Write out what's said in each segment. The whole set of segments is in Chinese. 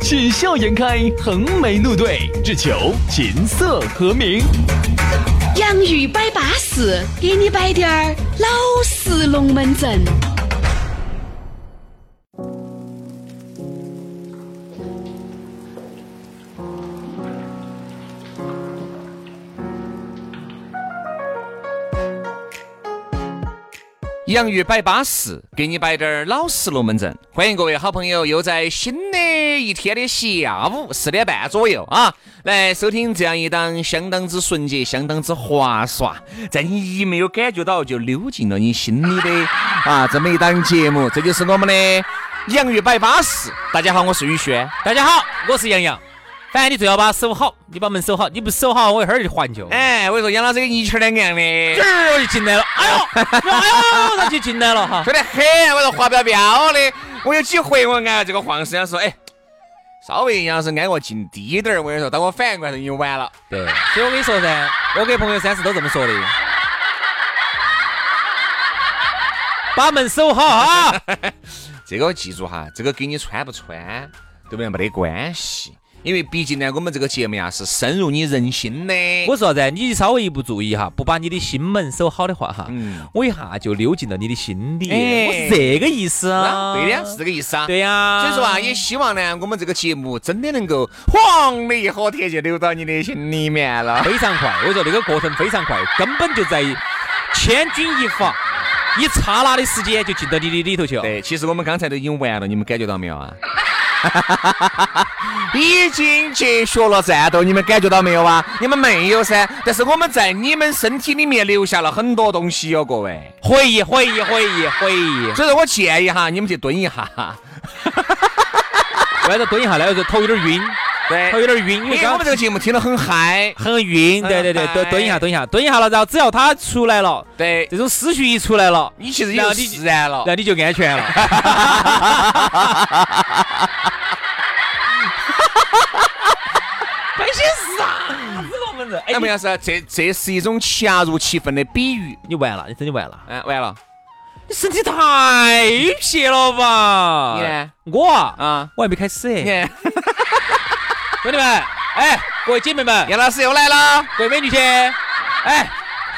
喜笑颜开，横眉怒对，只求琴瑟和鸣。洋芋摆巴士，给你摆点儿老式龙门阵。洋芋摆巴士，给你摆点儿老式龙门阵。欢迎各位好朋友，又在新的一天的下午四点半左右啊，来收听这样一档相当之纯洁、相当之滑耍，在你一没有感觉到就溜进了你心里的啊这么一档节目。这就是我们的洋芋摆巴士。大家好，我是宇轩。大家好，我是杨洋。反正你最好把守好，你把门守好，你不守好，我一会儿就还就。哎，我跟你说，杨老师跟泥鳅两个样的，这儿我就进来了。哎呦，哎呦，他就进来了哈，帅得很。我说滑标标的，我有几回我按这个黄师傅说，哎，稍微杨老师挨我近低点儿。我跟你说，当我反应过来，已经晚了。对，所以我跟你说噻，我给朋友三次都这么说的，把门守好哈。这个记住哈，这个跟你穿不穿，对不对？没得关系。因为毕竟呢，我们这个节目呀是深入你人心的。我说啥子？你稍微一不注意哈，不把你的心门守好的话哈，我一下就溜进了你的心里。我是这个意思啊。对的，是这个意思啊。对呀。所以说啊，也希望呢，我们这个节目真的能够黄的一喝铁就流到你的心里面了。非常快，我说这个过程非常快，根本就在千钧一发，一刹那的时间就进到你的里头去了。对，其实我们刚才都已经完了，你们感觉到没有啊？已经结束了战斗，你们感觉到没有啊？你们没有噻，但是我们在你们身体里面留下了很多东西哟，各位，回忆，回忆，回忆，回忆。所以说我建议哈，你们去蹲一下。为啥蹲一下呢？就头有点晕。对，头有点晕，因为我们这个节目听得很嗨，很晕。对对对，蹲蹲一下，蹲一下，蹲一下了，然后只要他出来了，对，这种思绪一出来了，你其实就释然了，那你就安全了。摆些啥子龙门阵？哎，杨老师，这这是一种恰如其分的比喻。你完了，你真的完了，哎，完了。你身体太撇了吧？你我啊，我还没开始哎。兄弟们，哎，各位姐妹们，杨老师又来了，各位美女些，哎，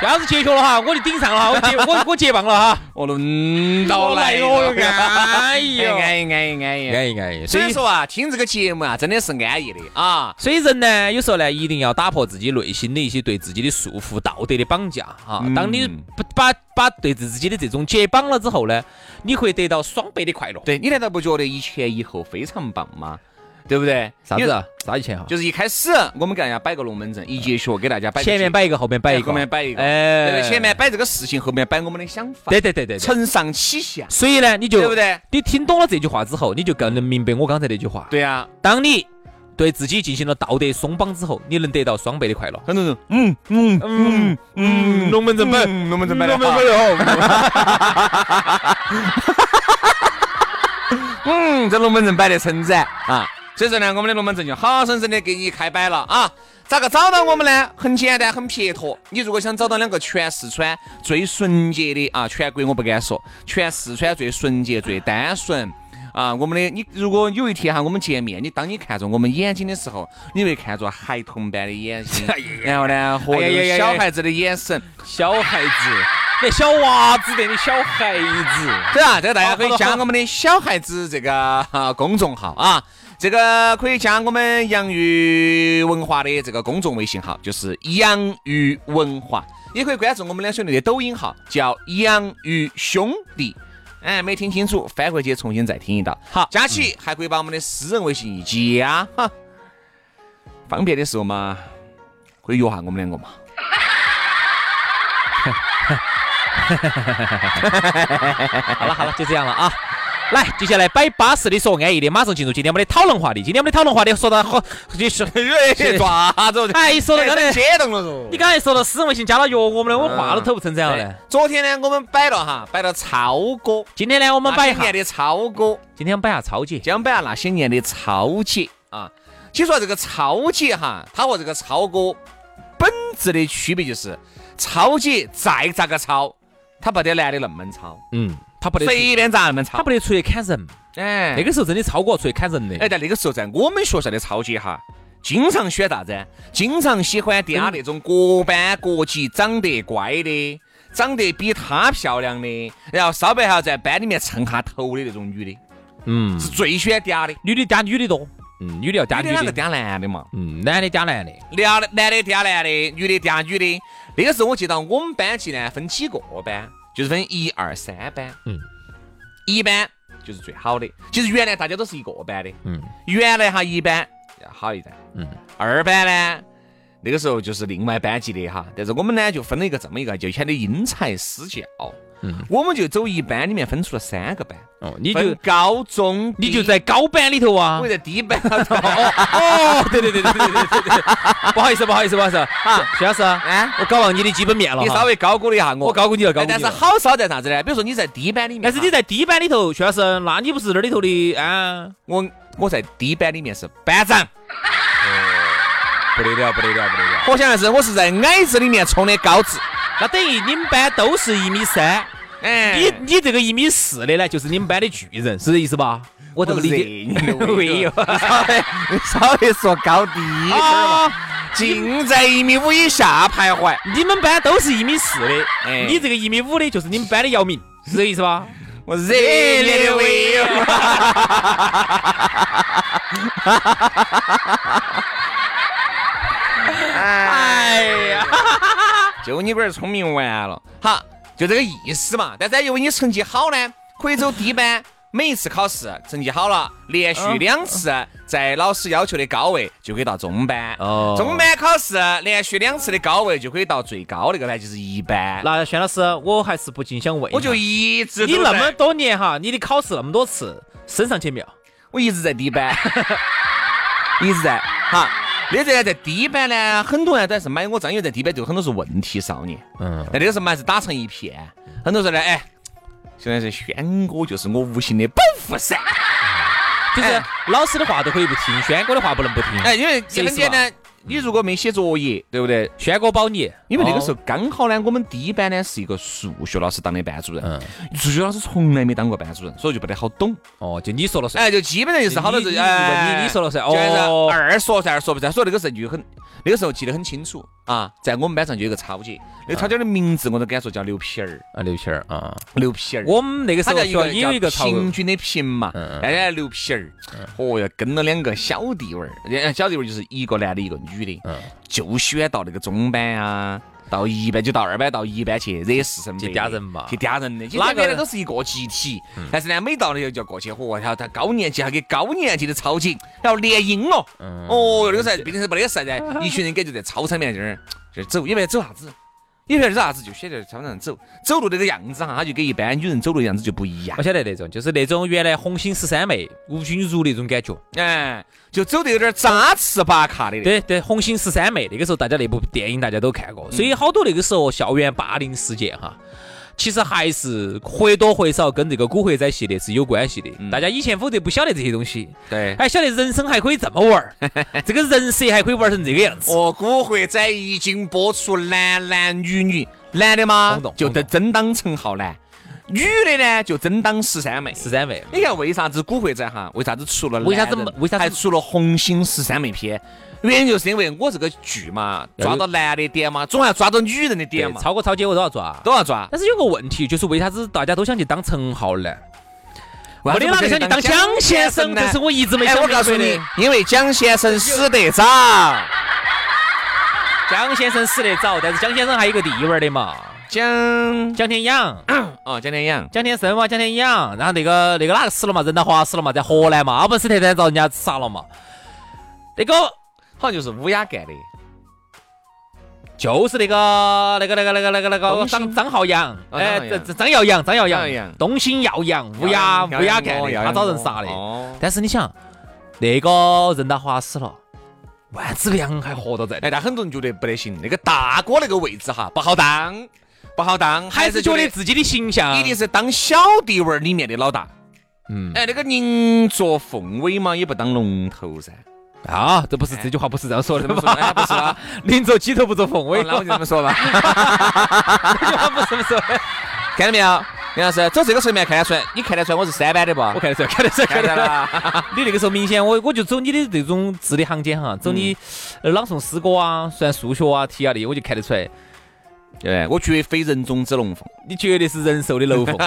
下子结束了哈，我就顶上了哈，我接我我接棒了哈，我轮到来了，安逸，安逸，安逸，安逸，安逸，安逸。所以说啊，听这个节目啊，真的是安逸的啊。所以人呢，有时候呢，一定要打破自己内心的一些对自己的束缚、道德的绑架啊。当你不把把对自己的这种解绑了之后呢，你会得到双倍的快乐。对你难道不觉得一前一后非常棒吗？对不对？啥子？啥以前哈？就是一开始我们给大家摆个龙门阵，一节学给大家摆。前面摆一个，后面摆一个。后面摆一个。哎，前面摆这个事情，后面摆我们的想法。对对对对。承上启下。所以呢，你就对不对？你听懂了这句话之后，你就更能明白我刚才那句话。对啊。当你对自己进行了道德松绑之后，你能得到双倍的快乐。很多人，嗯嗯嗯嗯，龙门阵摆，龙门阵摆的好。嗯，这龙门阵摆的称赞啊。所以说呢，我们的龙门阵就好生生的给你开摆了啊！咋个找到我们呢？很简单，很撇脱。你如果想找到两个全四川最纯洁的啊，全国我不敢说，全四川最纯洁、最单纯啊，我们的你如果有一天哈，我们见面，你当你看着我们眼睛的时候，你会看着孩童般的眼睛，然后呢，和小孩子的眼神，小孩子，那小娃子的小孩子，对啊，这个大家可以加我们的小孩子这个公众号啊。这个可以加我们洋芋文化的这个公众微信号，就是洋芋文化，也可以关注我们两兄弟的抖音号，叫洋芋兄弟。哎，没听清楚，翻回去重新再听一道。好，佳琪还可以把我们的私人微信一加，哈，方便的时候嘛，可以约下我们两个嘛。好了好了，就这样了啊。来，接下来摆巴适的说安逸的，马上进入今天我们的讨论话题。今天我们的讨论话题说到好，就是抓子？还 说到刚才激动了嗦。你刚才说到私人微信加了约我们的，我话都吐不成这样了。昨天呢，我们摆了哈，摆了超哥。今天呢，我们摆一下的超哥。今天摆下超姐，今天摆下那些年的超姐啊。其实说这个超姐哈，她和这个超哥本质的区别就是，超姐再咋个超，她不得男的那么超。嗯。他不得随便咋那么吵，他不得出去砍人。哎，那个时候真的超过出去砍人的。哎，在那个时候在我们学校的超姐哈，经常选啥子？经常喜欢嗲那种各班各级长得乖的，长得比她漂亮的，然后稍微还要在班里面蹭下头的那种女的。嗯，是最喜欢嗲的，女的嗲女的多。嗯，女的要嗲女的。嗲男的嘛。嗯，男的嗲男的。男的男的嗲男的，女的嗲女的。那个时候我记得我们班级呢分几个班。就是分一二三班，嗯，一班就是最好的。其实原来大家都是一个班的，嗯，原来哈一班要好一点，嗯，二班呢，那个时候就是另外班级的哈。但是我们呢就分了一个这么一个，就显得因材施教。嗯，我们就走一班里面分出了三个班。哦，你就高中，你就在高班里头啊？我在低班。哦，对对对对对对对，不好意思，不好意思，不好意思。啊，徐老师，啊，我搞忘你的基本面了。你稍微高估了一下我。我高估你了，高估。但是好少在啥子呢？比如说你在低班里面。但是你在低班里头，徐老师，那你不是那里头的啊？我我在低班里面是班长。不得了，不得了，不得了！我想的是，我是在矮子里面冲的高子。那等于你们班都是一米三。哎，你你这个一米四的呢，就是你们班的巨人，是这意思吧？我这么理解。没有，稍微稍微说高低点嘛，尽在一米五以下徘徊。你们班都是一米四的，哎，你这个一米五的，就是你们班的姚明，是这意思吧？我热烈的为 有。哎呀，就你龟儿聪明完了，好。就这个意思嘛，但是因为你成绩好呢，可以走低班。每一次考试成绩好了，连续两次在老师要求的高位，就可以到中班。哦。中班考试连续两次的高位，就可以到最高那个班，就是一班。那轩老师，我还是不禁想问，我就一直你那么多年哈，你的考试那么多次，升上去没有？我一直在低班，一直在哈。那在在低班呢，很多人都还是买我张，因为在低班就很多是问题少年。嗯。但那个时候嘛，还是打成一片。很多时候呢，哎，现在是轩哥就是我无形的保护伞。就是老师的话都可以不听，轩哥的话不能不听。哎，因为很简单。你如果没写作业，对不对？轩哥保你，因为那个时候刚好呢，我们第一班呢是一个数学老师当的班主任，数学老师从来没当过班主任，所以就不得好懂。哦，就你说了算。哎，就基本上就是好多事，哎，你你说了算。哦，二说算，二说不算。所以那个时候就很，那个时候记得很清楚啊，在我们班上就有个超姐，那个超姐的名字我都敢说叫刘皮儿啊，刘皮儿啊，刘皮儿。我们那个时候也有一个平均的平嘛，大家刘皮儿。哦哟，跟了两个小弟娃儿，小弟娃儿就是一个男的，一个女的。就喜欢到那个中班啊，到一班就到二班，到一班去惹事生非，去嗲人嘛，去嗲人的。哪个都是一个集体，但是呢，每到那个就要过去，嚯，他他高年级还给高年级的操紧，然后联姻哦，哟，那个时候毕竟是没得事噻，一群人感觉在操场里面就是就是走，因为走啥子？你不晓得啥子，就选在操场上走，走路那个样子哈，他就跟一般女人走路的样子就不一样。我晓得那种，就是那种原来红星十三妹吴君如那种感觉，哎，就走的有点扎刺拔卡的。对对，红星十三妹那个时候大家那部电影大家都看过，所以好多那个时候校园霸凌事件哈。其实还是或多或少跟这个古惑仔系列是有关系的。大家以前否则不晓得这些东西，对，还晓得人生还可以这么玩儿，这个人设还可以玩成这个样子。哦，古惑仔一经播出，男男女女，男的嘛就得真当陈浩南，女的呢就真当十三妹。十三妹，你看为啥子古惑仔哈？为啥子出了？为啥子？为啥还出了红星十三妹片？原因就是因为我这个剧嘛，抓到男的点嘛，总要抓到女人的点嘛。超哥、超姐我都要抓，都要抓。但是有个问题，就是为啥子大家都想去当陈浩呢？没得哪个想去当蒋先生呢？这是我一直没想明白的。我告诉你，因为蒋先生死得早。蒋先生死得早，但是蒋先生还有个弟娃儿的嘛。蒋蒋天养。哦，蒋天养。蒋天生嘛，蒋天养。然后那个那个哪个死了嘛？任达华死了嘛？在河南嘛？阿不斯特丹遭人家杀了嘛？那个。好像就是乌鸦干的，就是那个那个那个那个那个那个张张浩洋，哦哎，张耀扬，张耀扬扬，东兴耀扬，乌鸦乌鸦干的，他找人杀的。哦。但是你想，那个任达华死了，万梓良还活到在，哎，但很多人觉得不得行，那个大哥那个位置哈不好当，不好当，还是觉觉得自己的形象。一定是当小弟娃儿里面的老大。嗯。哎，那个宁做凤尾嘛，也不当龙头噻。啊，这不是这句话不是这样说的这么说的哎不是啊，宁做鸡头不做凤尾，哦那我就这么说吧。这句话不是这么说。看到没有，杨老师，走这个时候面看得出来，你看得出来我是三班的不？我看得出来，看得出来，看得出来。你那个时候明显，我我就走你的这种字里行间哈，走你呃朗诵诗歌啊，算数学啊、题啊的，我就看得出来，对，我绝非人中之龙凤。你绝对是人兽的楼凤。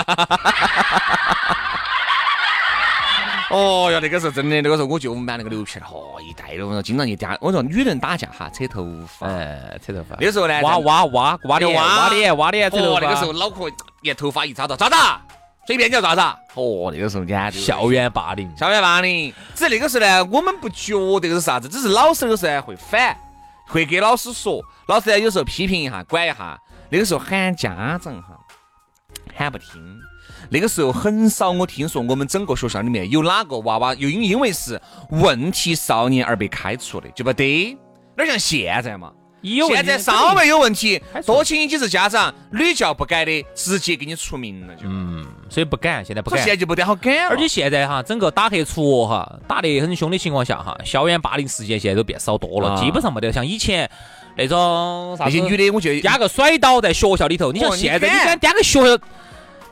哦哟，那个时候真的，那个时候我就我们班那个牛皮儿，嚯，一代的，我说经常一打，我说女人打架哈，扯头发。哎，扯头发。那个时候呢，挖挖挖挖脸，挖挖脸，挖脸，扯头哦，发。那个时候脑壳一头发一扎到，咋子啊？随便你要咋子啊？哦，那个时候简直校园霸凌，校园霸凌。只是那个时候呢，我们不觉得是啥子，只是老师有时候呢会反，会给老师说，老师呢有时候批评一下，管一下。那个时候喊家长哈，喊不听。那个时候很少，我听说我们整个学校里面有哪个娃娃又因因为是问题少年而被开除的，就不得。哪像现在嘛？有现在稍微有问题多请几次家长，屡教不改的，直接给你除名了就。嗯，所以不敢，现在不敢所以现。在就不得好赶了。而且现在哈，整个打黑除恶哈，打得很凶的情况下哈，校园霸凌事件现在都变少多了，啊基本上没得像以前那种啥子那些女的，我觉得嗲个甩倒在学校里头，你像现在你敢敢嗲个学校，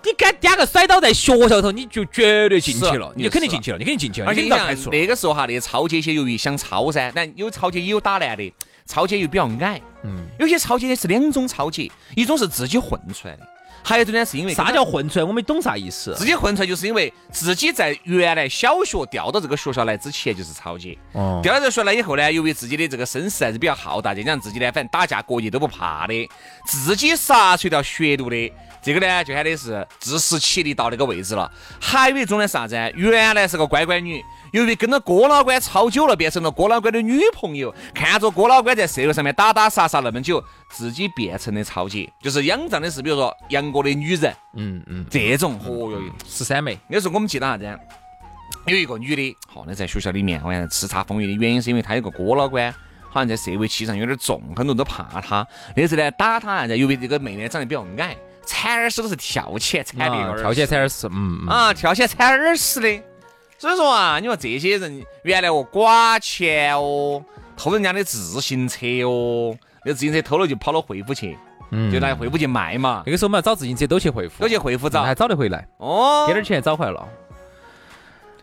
你敢点个甩倒在学校头，你就绝对进去了，你就肯定进去了，你肯定进去了，而且你想你肯定遭开除了。那个时候哈，那些超姐些由于想抄噻，但有超姐也有打烂的，超姐又比较矮。嗯，有些抄截呢是两种超姐，一种是自己混出来的，还有一种呢是因为啥叫混出来？我没懂啥意思。自己混出来，就是因为自己在原来小学调到这个学校来之前就是超级。哦，调到这个学校来以后呢，由于自己的这个身世还是比较浩大，再加上自己呢，反正打架过节都不怕的，自己杀出一条血路的，这个呢就喊的是自食其力到那个位置了。还有一种呢是啥子？原来是个乖乖女，由于跟着郭老倌超久了，变成了郭老倌的女朋友，看着郭老倌在社会上面打打杀杀那么久，自己变成了超姐，就是仰仗的是比如说杨过的女人嗯嗯，这种。哦哟哟。十三妹，那时候我们记得啥子？有一个女的，好，那在学校里面，好像叱咤风云的原因是因为她有个郭老倌，好像在社会气上有点重，很多人都怕他。那时候呢，打他，然后由于这个妹呢长得比较矮，铲耳屎都是跳起来铲的跳起来铲耳屎，嗯嗯，啊，跳起来铲耳屎的。所以说啊，你说这些人原来哦刮钱哦，偷人家的自行车哦，那自行车偷了就跑到惠普去，嗯。就拿惠普去卖嘛，那个时候我们要找自行车都去惠普，都去惠普找。还。找得回来，哦。给，点钱找回来了。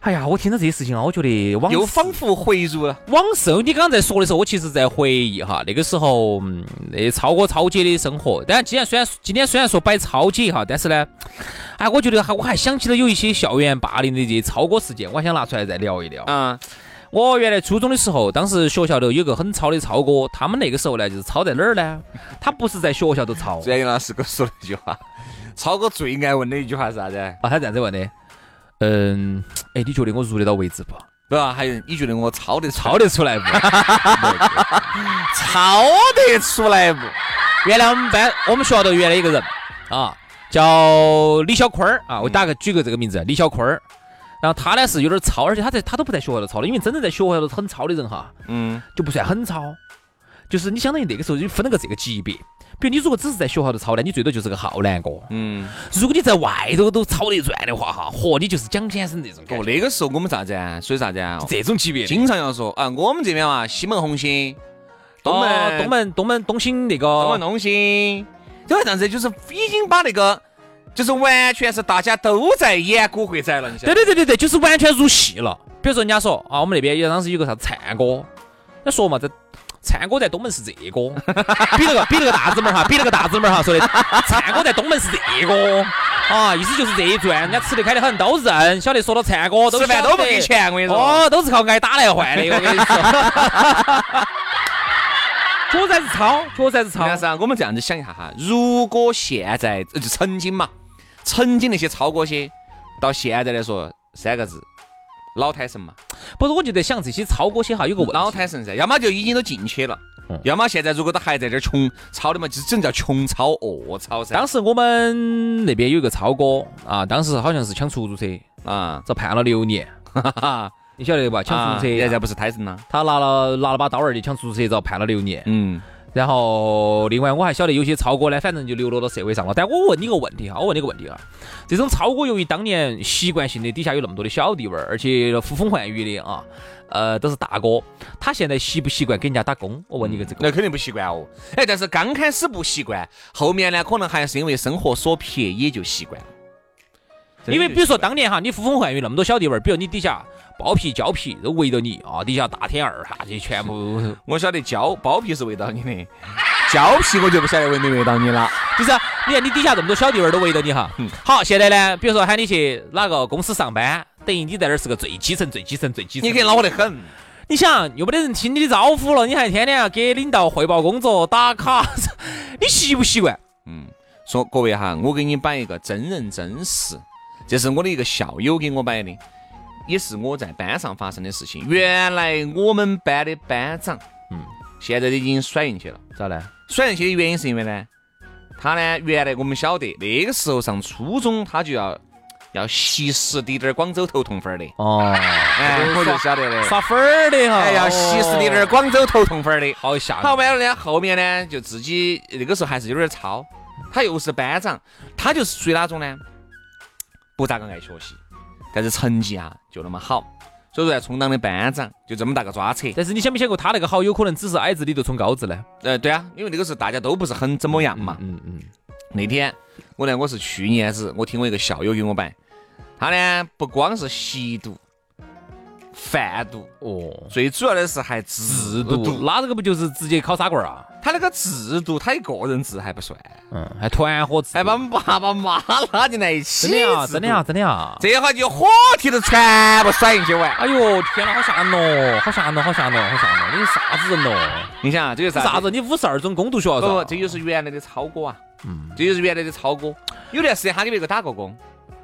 哎呀，我听到这些事情啊，我觉得往又仿佛回入了。往事，你刚刚在说的时候，我其实在回忆哈，那个时候，嗯，那超哥超姐的生活。但既然虽然今天虽然说摆超姐哈，但是呢，哎，我觉得还我还想起了有一些校园霸凌的这些超哥事件，我还想拿出来再聊一聊。啊，我原来初中的时候，当时学校头有个很超的超哥，他们那个时候呢，就是超在哪儿呢？他不是在学校头超最杨老师给我说了一句话，超哥最爱问的一句话是啥子？啊，他这样子问的，嗯，哎，你觉得我入得到位置不？不吧？还有你觉得我抄得抄得出来不？抄得出来不？原来我们班我们学校头原来一个人啊，叫李小坤儿啊，我打个举个这个名字，李小坤儿。然后他呢是有点抄，而且他在他都不在学校头抄的，因为真正在学校头很抄的人哈，嗯，就不算很抄，就是你相当于那个时候就分了个这个级别。比如你如果只是在学校头抄呢，你最多就是个浩南哥；嗯，如果你在外头都抄得转的话哈，嚯，你就是蒋先生那种感哦，那个时候我们啥子啊？属于啥子啊？这种级别。经常要说啊，我们这边嘛，西门红星，东哦门东门东门东兴那个东门东星，就这样子，就是已经把那个，就是完全是大家都在演古惑仔了，你晓得对对对对对，就是完全入戏了。比如说人家说啊，我们那边有当时有个啥子灿哥，那说嘛，这灿哥在东门是这 个，比那个比那个大指拇儿哈，比那个大指拇儿哈，说的灿哥在东门是这个啊，意思就是这一转，人家吃得开得很，都认，晓得说到灿哥都吃饭都不给钱，我跟你说。哦，都是靠挨打来换的，我跟你说。确实还是超，确实还是超。但是啊，我们这样子想一下哈，如果现在呃就曾经嘛，曾经那些超哥些，到现在来说三个字，老胎神嘛，不是，我就在想这些超哥些哈，有个问题，老胎神噻，要么就已经都进去了，要么现在如果他还在这儿穷操的嘛，就只能叫穷操恶操噻。当时我们那边有一个超哥啊，当时好像是抢出租车啊，遭判了六年，哈哈，你晓得吧？抢出租车，现在不是胎神了？他拿了拿了把刀儿去抢出租车，遭判了六年。嗯，然后另外我还晓得有些超哥呢，反正就流落到社会上了。但我问你个问题哈，我问你个问题啊，这种超哥由于当年习惯性的底下有那么多的小弟娃儿，而且呼风唤雨的啊，呃，都是大哥，他现在习不习惯给人家打工？我问你个这个。那肯定不习惯哦。哎，但是刚开始不习惯，后面呢，可能还是因为生活所迫，也就习惯了。因为比如说当年哈，你呼风唤雨那么多小弟娃儿，比如你底下包皮、胶皮都围着你啊，底下大天二哈，这全部 我晓得胶包皮是围到你的，胶皮我就不晓得围没围到你了。就是你看你底下这么多小弟娃儿都围着你哈。好，现在呢，比如说喊你去哪个公司上班，等于你在那儿是个最基层、最基层、最基层。你可以恼火得很。你想又没得人听你的招呼了，你还天天要给领导汇报工作、打卡，你习不习惯？嗯，说各位哈，我给你摆一个真人真事。这是我的一个校友给我摆的，也是我在班上发生的事情。原来我们班的班长，嗯，现在已经甩进去了。咋呢？甩进去的原因是因为呢，他呢原来我们晓得那个时候上初中他就要要吸食滴点儿广州头痛粉儿的。哦，哎，我就晓得的，耍粉儿的哈，哎，要吸食滴点广州头痛粉儿的，好吓。好完了呢，后面呢就自己那个时候还是有点糙，他又是班长，他就是属于哪种呢？不咋个爱学习，但是成绩啊就那么好，所以说充当的班长就这么大个抓扯。但是你想没想过，他那个好有可能只是矮子里头冲高子呢？呃，对啊，因为那个时候大家都不是很怎么样嘛。嗯嗯。那天我呢，我是去年子，我听我一个校友给我摆，他呢不光是吸毒、贩毒哦，最主要的是还制毒。那这个不就是直接烤砂棍儿啊？他那个制毒，他一个人制还不算，嗯，还团伙制，还把我们爸爸妈妈拉进来一起，真的啊，真的啊，真的啊，这下就火体都全部甩进去玩。哎呦天哪，好吓人哦，好吓人哦，好吓人哦，好吓人哦，你是啥子人哦？你想啊，这个啥子？你五十二中攻读学校不，这就是原来的超哥啊，嗯，这就是原来的超哥。有段时间他给别个打过工，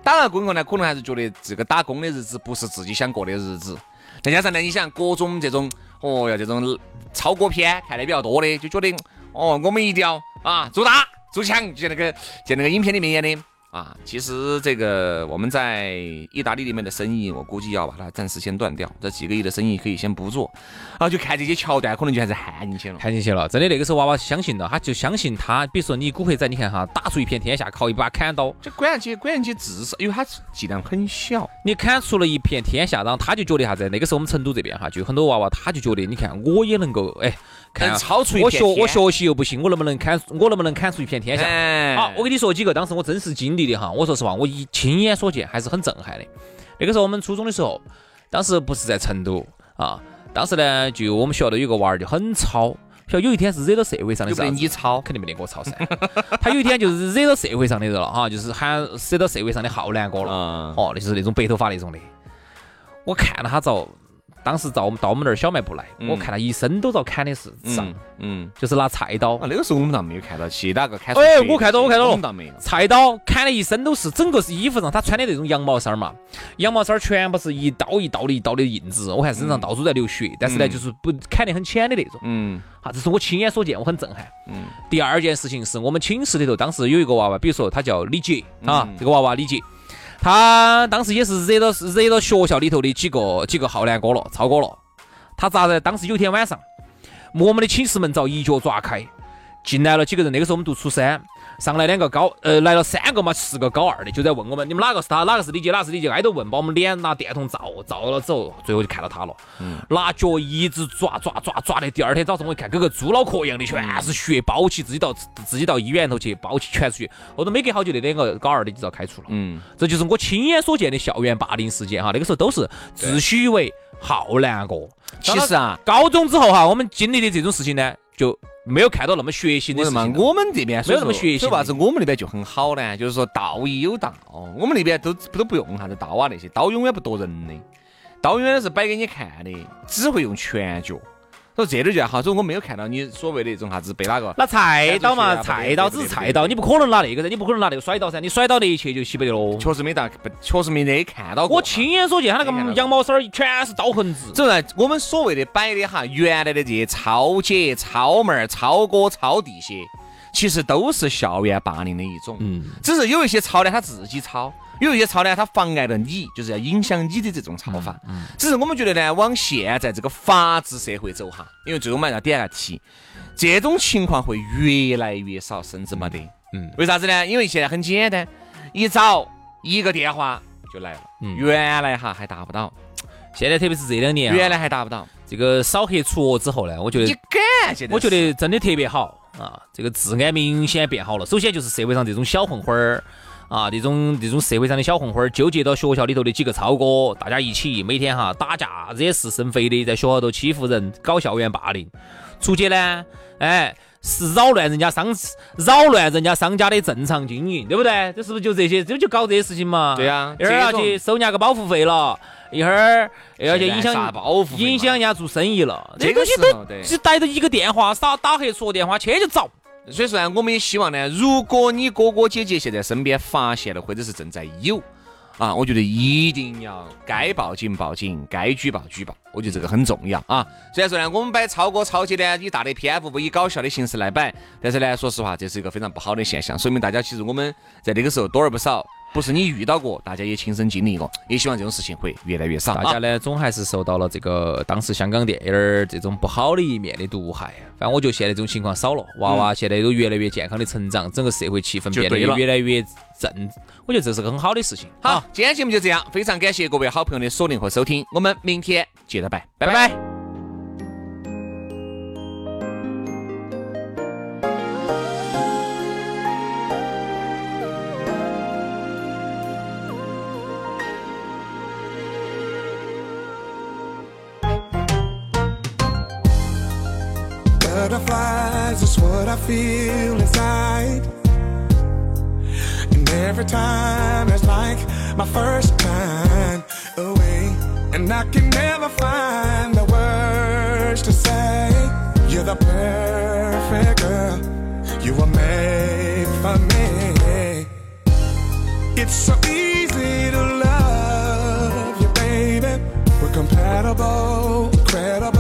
打了工后呢，可能还是觉得这个打工的日子不是自己想过的日子，再加上呢，你想各种这种，哦哟，这种超哥片看的比较多的，就觉得。哦，我们一定要啊，做大做强，就像那个就那个影片里面演的。啊，其实这个我们在意大利里面的生意，我估计要把它暂时先断掉。这几个亿的生意可以先不做，啊，就看这些桥段，可能就还是焊进去了，焊进去了。真的，那个时候娃娃相信了，他就相信他。比如说你古惑仔，你看哈，打出一片天下，靠一把砍刀。这关键机，关键机至少，因为它剂量很小，你砍出了一片天下，然后他就觉得啥子？那个时候我们成都这边哈，就很多娃娃，他就觉得，你看我也能够，哎，看超出一片。我学我学习又不行，我能不能砍？我能不能砍出一片天下？好，我跟你说几个，当时我真实经历。的哈，我说实话，我一亲眼所见还是很震撼的。那个时候我们初中的时候，当时不是在成都啊，当时呢就我们学校的有个娃儿就很糙，晓得有一天是惹到社会上的啥？你糙，肯定没得我糙噻。他有一天就是惹到社会上的人了哈，就是喊惹到社会上的浩南哥了。哦，那就是那种白头发那种的。我看了他遭。当时到我们到我们那儿小卖部来，我看他一身都遭砍的是伤，嗯，就是拿菜刀。啊，那个时候我们倒没有看到，其他个砍？哎，我看到，我看到了，倒没有。菜刀砍的一身都是，整个是衣服上，他穿的那种羊毛衫嘛，羊毛衫全部是一刀一刀的一刀的印子，我看身上到处在流血，但是呢，就是不砍得很浅的那种。嗯，好，这是我亲眼所见，我很震撼。嗯。第二件事情是我们寝室里头，当时有一个娃娃，比如说他叫李杰啊，这个娃娃李杰。他当时也是惹到惹到学校里头的几个几个浩南哥了，超哥了。他咋的？当时有一天晚上，我们的寝室门遭一脚抓开，进来了几个人。那个时候我们读初三，上来两个高，呃，来了三个嘛，四个高二的，就在问我们：你们哪个是他？哪个是李杰？哪个是李杰？挨着问，把我们脸拿电筒照，照了之后，最后就看到他了。嗯。拿脚一直抓抓抓抓的。第二天早上我一看，跟个猪脑壳一样的，全是血，包起自己到自己到医院头去包起，全是血。后头没隔好久，那两个高二的就遭开除了。嗯。这就是我亲眼所见的校园霸凌事件哈。那个时候都是自诩为浩南哥。其实啊，高中之后哈，我们经历的这种事情呢，就没有看到那么血腥的事情。我们这边没有那么血腥。所以啥子我们那边就很好呢？就是说道义有道，我们那边都都不用啥子刀啊那些，刀永远不夺人的，刀永远是摆给你看的，只会用拳脚说这点就好，所以我没有看到你所谓的那种啥子被哪个拿菜刀嘛，菜刀只是菜刀，你不可能拿那个噻，你不可能拿那个甩刀噻，你甩刀那一切就洗不得了。确实没到，确实没得看到过。我亲眼所见，他那个羊毛衫儿全是刀痕子。走来，我们所谓的摆的哈，原来的这些超姐、超妹儿、超哥、超弟些，其实都是校园霸凌的一种。嗯，只是有一些抄的，他自己操；有一些操呢，它妨碍了你，就是要影响你的这种操法。嗯只是我们觉得呢，往现在这个法治社会走哈，因为最后我们要点个题，这种情况会越来越少，甚至没得。嗯为啥子呢？因为现在很简单，一找一个电话就来了。嗯原来哈还达不到，现在特别是这两年啊，原来还达不到。这个扫黑除恶之后呢，我觉你得敢？现在我觉得真的特别好啊，这个治安明显变好了。首先就是社会上这种小混混儿。啊，这种这种社会上的小混混儿纠结到学校里头的几个超哥，大家一起每天哈打架惹是生非的，在学校头欺负人，搞校园霸凌，出去呢，哎，是扰乱人家商扰乱人家商家的正常经营，对不对？这是不是就这些？这就搞这些事情嘛？对啊一会儿要去收人家个保护费了，一会儿又要去影响保护费嘛影响人家做生意了，这个这东西都只带着一个电话，打打黑说电话，去就着。所以说呢，我们也希望呢，如果你哥哥姐姐现在身边发现了，或者是正在有啊，我觉得一定要该报警报警，该举报举报，我觉得这个很重要啊。虽然说呢，我们摆超哥超姐呢，以大的篇幅不以搞笑的形式来摆，但是呢，说实话，这是一个非常不好的现象，说明大家其实我们在那个时候多而不少，不是你遇到过，大家也亲身经历过，也希望这种事情会越来越少。啊大家呢，总还是受到了这个当时香港电影儿这种不好的一面的毒害。反正我觉得现在这种情况少了，娃娃现在都越来越健康的成长，整个社会气氛变得越来越正。我觉得这是个很好的事情。好啊，，今天节目就这样，非常感谢各位好朋友的锁定和收听，我们明天接着拜，拜拜拜拜。Butterflies is what I feel inside. And every time it's like my first time away. And I can never find the words to say. You're the perfect girl. You were made for me. It's so easy to love you, baby. We're compatible, credible,